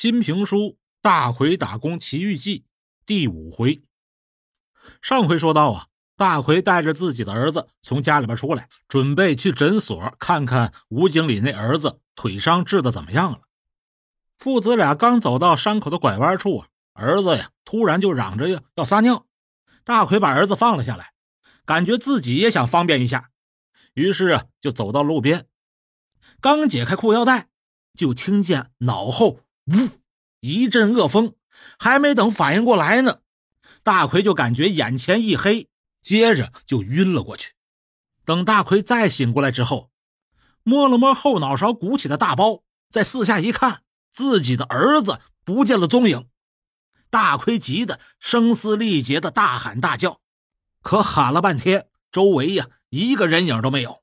新评书《大奎打工奇遇记》第五回。上回说到啊，大奎带着自己的儿子从家里边出来，准备去诊所看看吴经理那儿子腿伤治的怎么样了。父子俩刚走到山口的拐弯处，儿子呀突然就嚷着要要撒尿。大奎把儿子放了下来，感觉自己也想方便一下，于是啊就走到路边，刚解开裤腰带，就听见脑后。呜！一阵恶风，还没等反应过来呢，大奎就感觉眼前一黑，接着就晕了过去。等大奎再醒过来之后，摸了摸后脑勺鼓起的大包，再四下一看，自己的儿子不见了踪影。大奎急得声嘶力竭的大喊大叫，可喊了半天，周围呀一个人影都没有。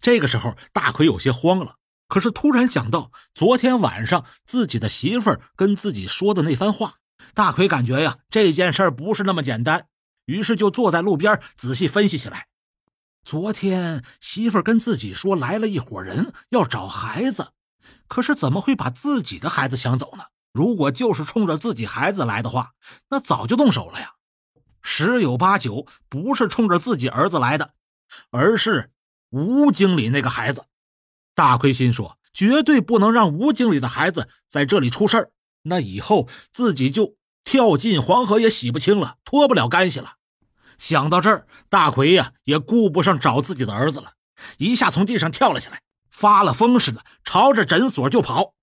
这个时候，大奎有些慌了。可是突然想到昨天晚上自己的媳妇儿跟自己说的那番话，大奎感觉呀这件事儿不是那么简单，于是就坐在路边仔细分析起来。昨天媳妇儿跟自己说来了一伙人要找孩子，可是怎么会把自己的孩子抢走呢？如果就是冲着自己孩子来的话，那早就动手了呀。十有八九不是冲着自己儿子来的，而是吴经理那个孩子。大奎心说：“绝对不能让吴经理的孩子在这里出事儿，那以后自己就跳进黄河也洗不清了，脱不了干系了。”想到这儿，大奎呀也顾不上找自己的儿子了，一下从地上跳了起来，发了疯似的朝着诊所就跑。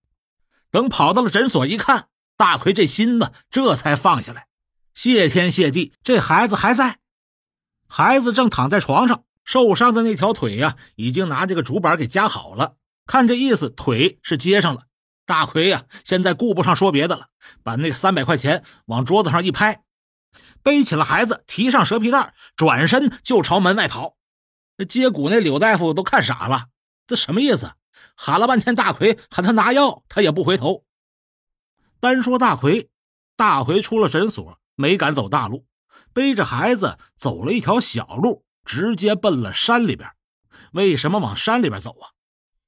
等跑到了诊所一看，大奎这心呢这才放下来，谢天谢地，这孩子还在，孩子正躺在床上。受伤的那条腿呀，已经拿这个竹板给夹好了。看这意思，腿是接上了。大奎呀，现在顾不上说别的了，把那三百块钱往桌子上一拍，背起了孩子，提上蛇皮袋，转身就朝门外跑。那接骨那柳大夫都看傻了，这什么意思？喊了半天，大奎喊他拿药，他也不回头。单说大奎，大奎出了诊所，没敢走大路，背着孩子走了一条小路。直接奔了山里边。为什么往山里边走啊？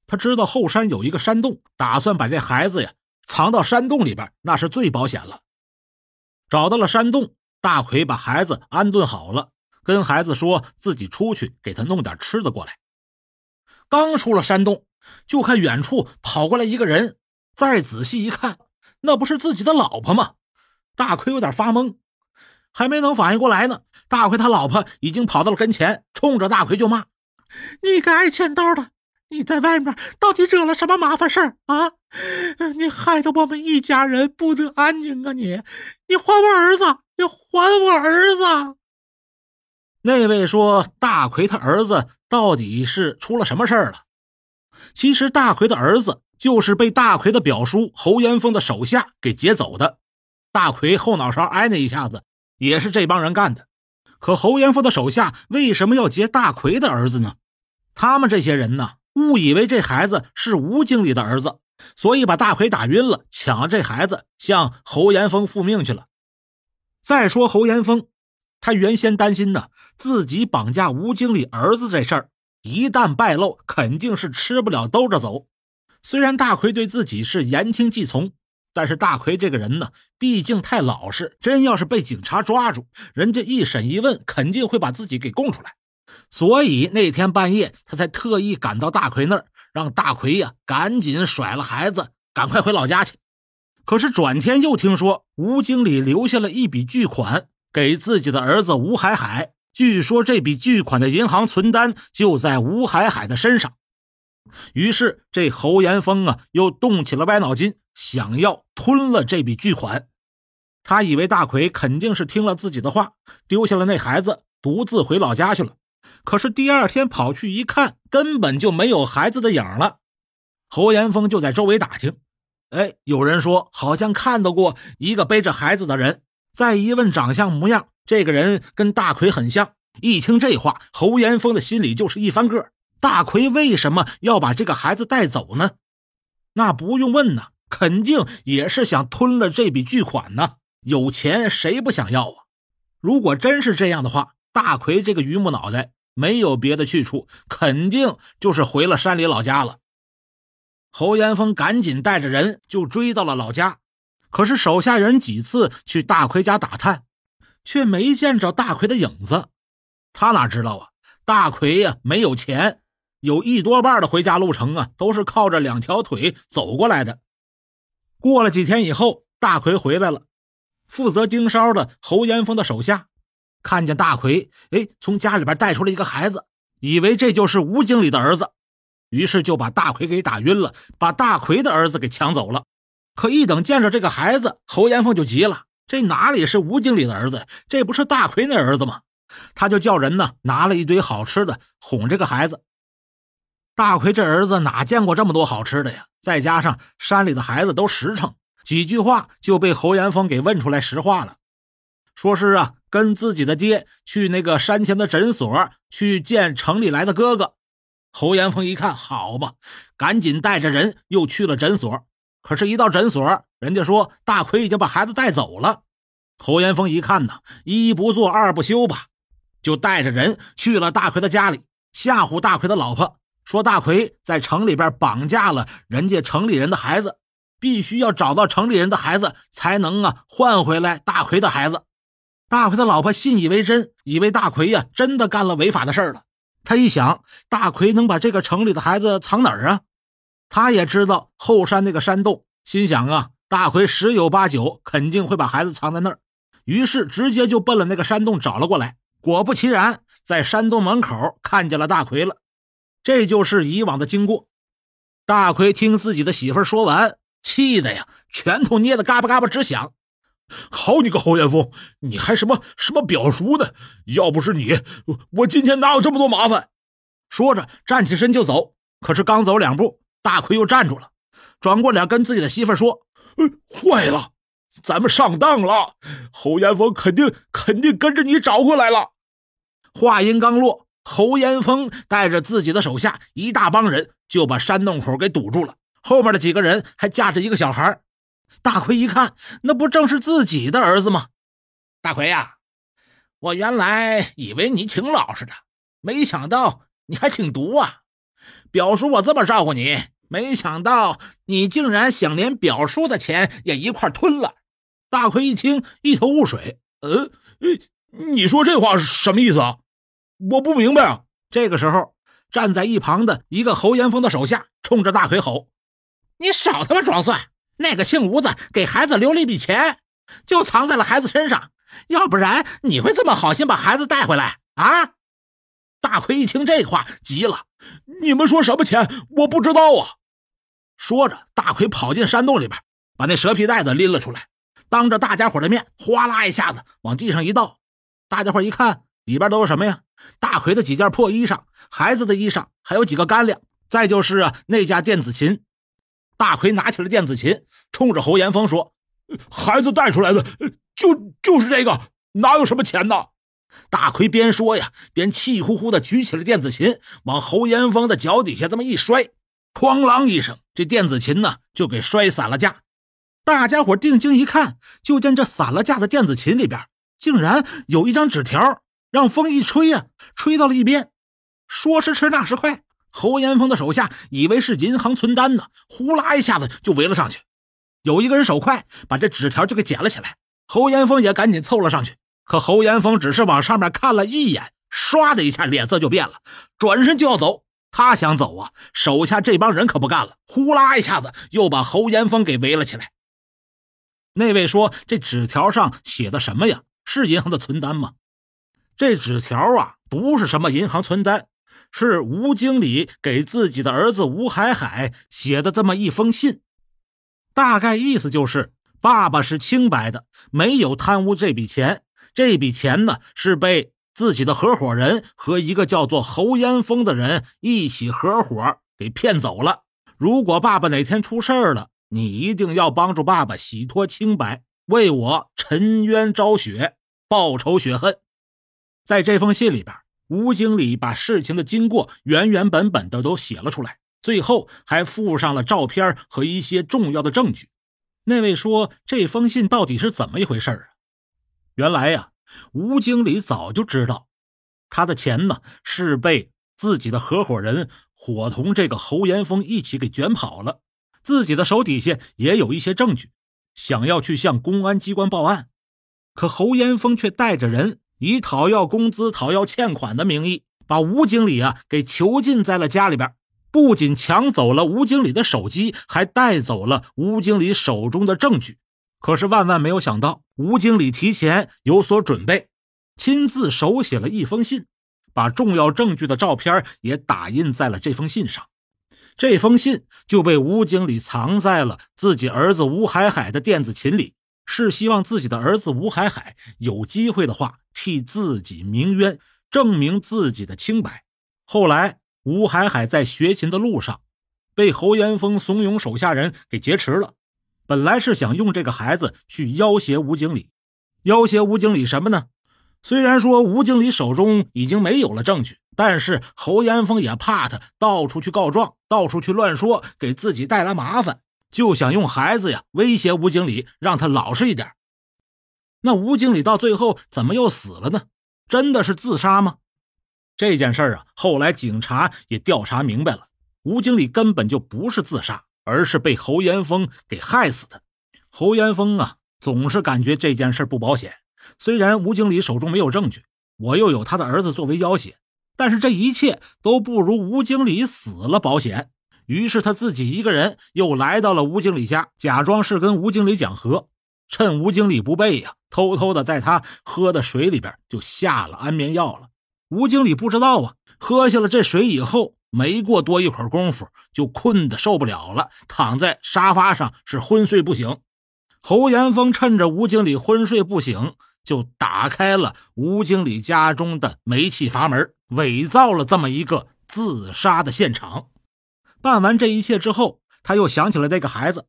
他知道后山有一个山洞，打算把这孩子呀藏到山洞里边，那是最保险了。找到了山洞，大奎把孩子安顿好了，跟孩子说自己出去给他弄点吃的过来。刚出了山洞，就看远处跑过来一个人，再仔细一看，那不是自己的老婆吗？大奎有点发懵。还没能反应过来呢，大奎他老婆已经跑到了跟前，冲着大奎就骂：“你个爱欠刀的，你在外面到底惹了什么麻烦事儿啊？你害得我们一家人不得安宁啊！你，你还我儿子，你还我儿子！”那位说：“大奎他儿子到底是出了什么事儿了？”其实大奎的儿子就是被大奎的表叔侯延峰的手下给劫走的。大奎后脑勺挨那一下子。也是这帮人干的，可侯延峰的手下为什么要劫大奎的儿子呢？他们这些人呢，误以为这孩子是吴经理的儿子，所以把大奎打晕了，抢了这孩子，向侯延峰复命去了。再说侯延峰，他原先担心呢，自己绑架吴经理儿子这事儿一旦败露，肯定是吃不了兜着走。虽然大奎对自己是言听计从。但是大奎这个人呢，毕竟太老实，真要是被警察抓住，人家一审一问，肯定会把自己给供出来。所以那天半夜，他才特意赶到大奎那儿，让大奎呀赶紧甩了孩子，赶快回老家去。可是转天又听说吴经理留下了一笔巨款给自己的儿子吴海海，据说这笔巨款的银行存单就在吴海海的身上。于是这侯延峰啊，又动起了歪脑筋。想要吞了这笔巨款，他以为大奎肯定是听了自己的话，丢下了那孩子，独自回老家去了。可是第二天跑去一看，根本就没有孩子的影了。侯延峰就在周围打听，哎，有人说好像看到过一个背着孩子的人。再一问长相模样，这个人跟大奎很像。一听这话，侯延峰的心里就是一翻个：大奎为什么要把这个孩子带走呢？那不用问呢。肯定也是想吞了这笔巨款呢。有钱谁不想要啊？如果真是这样的话，大奎这个榆木脑袋没有别的去处，肯定就是回了山里老家了。侯延峰赶紧带着人就追到了老家。可是手下人几次去大奎家打探，却没见着大奎的影子。他哪知道啊？大奎呀，没有钱，有一多半的回家路程啊，都是靠着两条腿走过来的。过了几天以后，大奎回来了。负责盯梢的侯延峰的手下看见大奎，哎，从家里边带出了一个孩子，以为这就是吴经理的儿子，于是就把大奎给打晕了，把大奎的儿子给抢走了。可一等见着这个孩子，侯延峰就急了：这哪里是吴经理的儿子？这不是大奎那儿子吗？他就叫人呢拿了一堆好吃的哄这个孩子。大奎这儿子哪见过这么多好吃的呀？再加上山里的孩子都实诚。几句话就被侯延峰给问出来实话了，说是啊，跟自己的爹去那个山前的诊所去见城里来的哥哥。侯延峰一看，好吧，赶紧带着人又去了诊所。可是，一到诊所，人家说大奎已经把孩子带走了。侯延峰一看呢，一不做二不休吧，就带着人去了大奎的家里，吓唬大奎的老婆，说大奎在城里边绑架了人家城里人的孩子。必须要找到城里人的孩子，才能啊换回来大奎的孩子。大奎的老婆信以为真，以为大奎呀真的干了违法的事了。他一想，大奎能把这个城里的孩子藏哪儿啊？他也知道后山那个山洞，心想啊，大奎十有八九肯定会把孩子藏在那儿。于是直接就奔了那个山洞找了过来。果不其然，在山洞门口看见了大奎了。这就是以往的经过。大奎听自己的媳妇说完。气的呀，拳头捏得嘎巴嘎巴直响。好你个侯延峰，你还什么什么表叔呢？要不是你，我我今天哪有这么多麻烦？说着站起身就走。可是刚走两步，大奎又站住了，转过脸跟自己的媳妇说：“坏了，咱们上当了。侯延峰肯定肯定跟着你找过来了。”话音刚落，侯延峰带着自己的手下一大帮人就把山洞口给堵住了。后面的几个人还架着一个小孩，大奎一看，那不正是自己的儿子吗？大奎呀，我原来以为你挺老实的，没想到你还挺毒啊！表叔我这么照顾你，没想到你竟然想连表叔的钱也一块吞了。大奎一听，一头雾水。呃，你说这话是什么意思啊？我不明白啊！这个时候，站在一旁的一个侯延峰的手下冲着大奎吼。你少他妈装蒜！那个姓吴的给孩子留了一笔钱，就藏在了孩子身上，要不然你会这么好心把孩子带回来啊？大奎一听这话急了：“你们说什么钱？我不知道啊！”说着，大奎跑进山洞里边，把那蛇皮袋子拎了出来，当着大家伙的面，哗啦一下子往地上一倒。大家伙一看，里边都是什么呀？大奎的几件破衣裳、孩子的衣裳，还有几个干粮，再就是那架电子琴。大奎拿起了电子琴，冲着侯延峰说：“孩子带出来的，就就是这个，哪有什么钱呢？”大奎边说呀，边气呼呼地举起了电子琴，往侯延峰的脚底下这么一摔，哐啷一声，这电子琴呢就给摔散了架。大家伙定睛一看，就见这散了架的电子琴里边，竟然有一张纸条，让风一吹呀，吹到了一边。说时迟，那时快。侯延峰的手下以为是银行存单呢，呼啦一下子就围了上去。有一个人手快，把这纸条就给捡了起来。侯延峰也赶紧凑了上去。可侯延峰只是往上面看了一眼，唰的一下脸色就变了，转身就要走。他想走啊，手下这帮人可不干了，呼啦一下子又把侯延峰给围了起来。那位说：“这纸条上写的什么呀？是银行的存单吗？”这纸条啊，不是什么银行存单。是吴经理给自己的儿子吴海海写的这么一封信，大概意思就是爸爸是清白的，没有贪污这笔钱。这笔钱呢是被自己的合伙人和一个叫做侯延峰的人一起合伙给骗走了。如果爸爸哪天出事了，你一定要帮助爸爸洗脱清白，为我沉冤昭雪，报仇雪恨。在这封信里边。吴经理把事情的经过原原本本的都写了出来，最后还附上了照片和一些重要的证据。那位说：“这封信到底是怎么一回事啊？”原来呀，吴经理早就知道，他的钱呢是被自己的合伙人伙同这个侯延峰一起给卷跑了，自己的手底下也有一些证据，想要去向公安机关报案。可侯延峰却带着人以讨要工资、讨要欠款的名义，把吴经理啊给囚禁在了家里边。不仅抢走了吴经理的手机，还带走了吴经理手中的证据。可是万万没有想到，吴经理提前有所准备，亲自手写了一封信，把重要证据的照片也打印在了这封信上。这封信就被吴经理藏在了自己儿子吴海海的电子琴里，是希望自己的儿子吴海海有机会的话替自己鸣冤，证明自己的清白。后来。吴海海在学琴的路上，被侯延峰怂恿手下人给劫持了。本来是想用这个孩子去要挟吴经理，要挟吴经理什么呢？虽然说吴经理手中已经没有了证据，但是侯延峰也怕他到处去告状，到处去乱说，给自己带来麻烦，就想用孩子呀威胁吴经理，让他老实一点。那吴经理到最后怎么又死了呢？真的是自杀吗？这件事啊，后来警察也调查明白了，吴经理根本就不是自杀，而是被侯延峰给害死的。侯延峰啊，总是感觉这件事不保险。虽然吴经理手中没有证据，我又有他的儿子作为要挟，但是这一切都不如吴经理死了保险。于是他自己一个人又来到了吴经理家，假装是跟吴经理讲和，趁吴经理不备呀，偷偷的在他喝的水里边就下了安眠药了。吴经理不知道啊，喝下了这水以后，没过多一会儿功夫，就困得受不了了，躺在沙发上是昏睡不醒。侯延峰趁着吴经理昏睡不醒，就打开了吴经理家中的煤气阀门，伪造了这么一个自杀的现场。办完这一切之后，他又想起了那个孩子，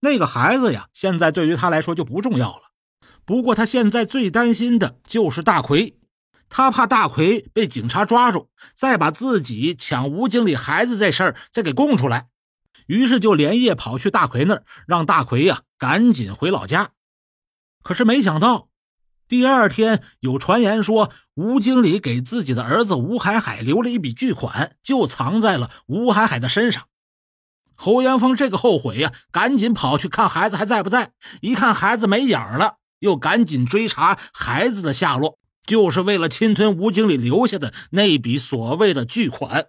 那个孩子呀，现在对于他来说就不重要了。不过他现在最担心的就是大奎。他怕大奎被警察抓住，再把自己抢吴经理孩子这事儿再给供出来，于是就连夜跑去大奎那儿，让大奎呀赶紧回老家。可是没想到，第二天有传言说吴经理给自己的儿子吴海海留了一笔巨款，就藏在了吴海海的身上。侯元峰这个后悔呀，赶紧跑去看孩子还在不在，一看孩子没影了，又赶紧追查孩子的下落。就是为了侵吞吴经理留下的那笔所谓的巨款，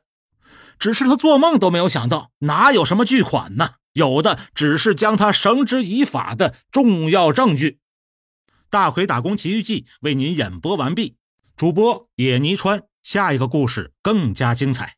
只是他做梦都没有想到，哪有什么巨款呢？有的只是将他绳之以法的重要证据。大奎打工奇遇记为您演播完毕，主播野尼川，下一个故事更加精彩。